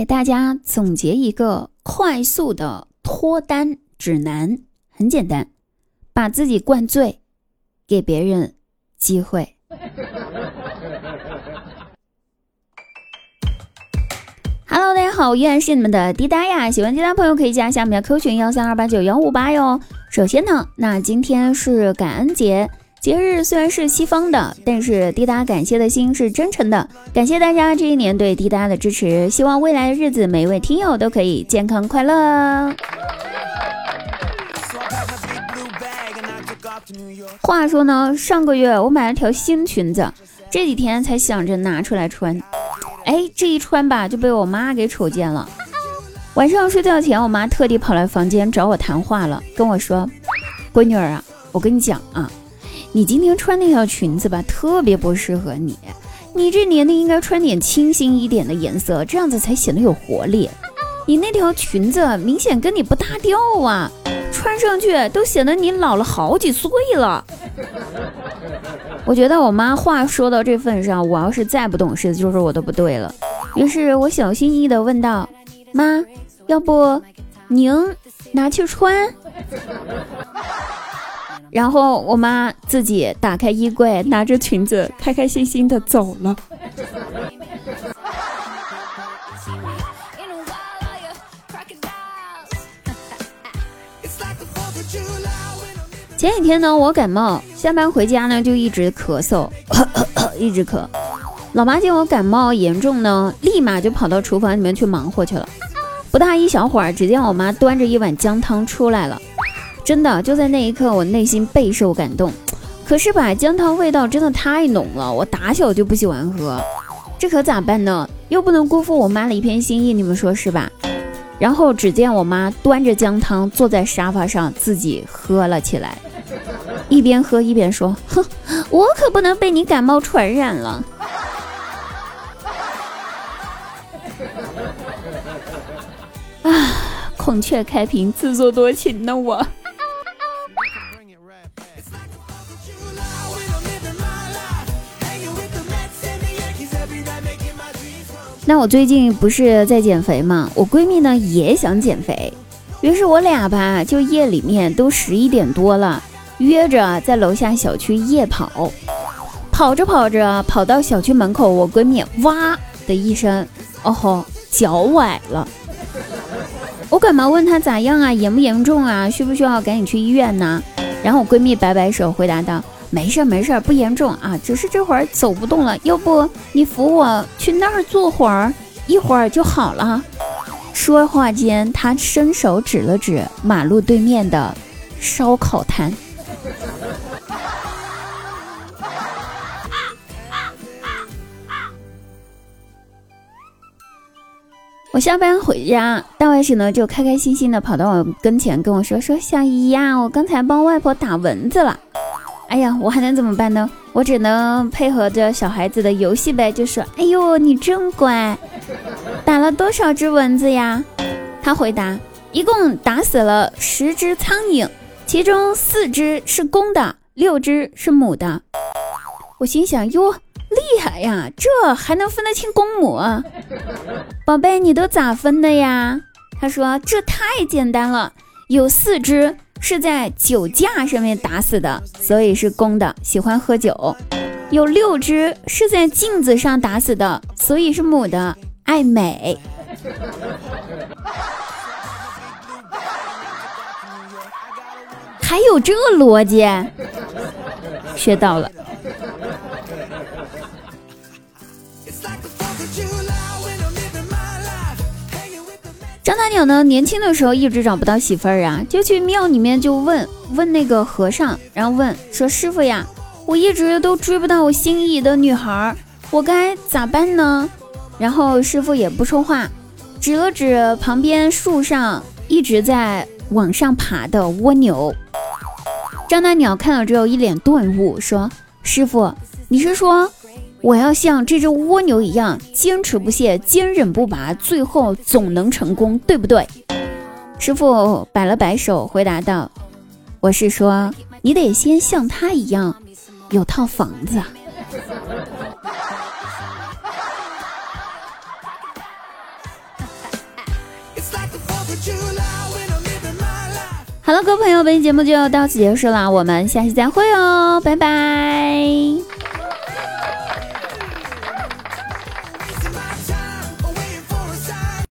给大家总结一个快速的脱单指南，很简单，把自己灌醉，给别人机会。Hello，大家好，依然是你们的滴答呀。喜欢滴答朋友可以加一下我们的 Q 群幺三二八九幺五八哟。首先呢，那今天是感恩节，节日虽然是西方的，但是滴答感谢的心是真诚的。感谢大家这一年对滴答的支持，希望未来的日子每一位听友都可以健康快乐。话说呢，上个月我买了条新裙子，这几天才想着拿出来穿。哎，这一穿吧就被我妈给瞅见了。晚上睡觉前，我妈特地跑来房间找我谈话了，跟我说：“闺女儿啊，我跟你讲啊，你今天穿那条裙子吧，特别不适合你。你这年龄应该穿点清新一点的颜色，这样子才显得有活力。你那条裙子明显跟你不搭调啊，穿上去都显得你老了好几岁了。”我觉得我妈话说到这份上，我要是再不懂事，就是我的不对了。于是我小心翼翼地问道：“妈，要不您拿去穿？”然后我妈自己打开衣柜，拿着裙子，开开心心的走了。前几天呢，我感冒，下班回家呢就一直咳嗽，一直咳。老妈见我感冒严重呢，立马就跑到厨房里面去忙活去了。不大一小会儿，只见我妈端着一碗姜汤出来了。真的，就在那一刻，我内心备受感动。可是吧，姜汤味道真的太浓了，我打小就不喜欢喝，这可咋办呢？又不能辜负我妈的一片心意，你们说是吧？然后只见我妈端着姜汤坐在沙发上，自己喝了起来。一边喝一边说：“哼，我可不能被你感冒传染了。”啊，孔雀开屏，自作多情呢我。那我最近不是在减肥吗？我闺蜜呢也想减肥，于是我俩吧就夜里面都十一点多了。约着在楼下小区夜跑，跑着跑着跑到小区门口，我闺蜜哇的一声，哦吼，脚崴了。我赶忙问她咋样啊，严不严重啊，需不需要赶紧去医院呢？然后我闺蜜摆摆手回答道：没事儿没事儿，不严重啊，只是这会儿走不动了。要不你扶我去那儿坐会儿，一会儿就好了。说话间，他伸手指了指马路对面的烧烤摊。我下班回家，大外甥呢就开开心心的跑到我跟前跟我说：“说小姨呀，我刚才帮外婆打蚊子了。”哎呀，我还能怎么办呢？我只能配合着小孩子的游戏呗，就说：“哎呦，你真乖，打了多少只蚊子呀？”他回答：“一共打死了十只苍蝇，其中四只是公的，六只是母的。”我心想：“哟。”厉害呀，这还能分得清公母？宝贝，你都咋分的呀？他说这太简单了，有四只是在酒架上面打死的，所以是公的，喜欢喝酒；有六只是在镜子上打死的，所以是母的，爱美。还有这逻辑？学到了。张大鸟呢？年轻的时候一直找不到媳妇儿啊，就去庙里面就问问那个和尚，然后问说：“师傅呀，我一直都追不到我心仪的女孩，我该咋办呢？”然后师傅也不说话，指了指旁边树上一直在往上爬的蜗牛。张大鸟看了之后一脸顿悟，说：“师傅，你是说？”我要像这只蜗牛一样坚持不懈、坚韧不拔，最后总能成功，对不对？师傅摆了摆手，回答道：“我是说，你得先像他一样，有套房子。”好了，各位朋友，本期节目就到此结束了，我们下期再会哦，拜拜。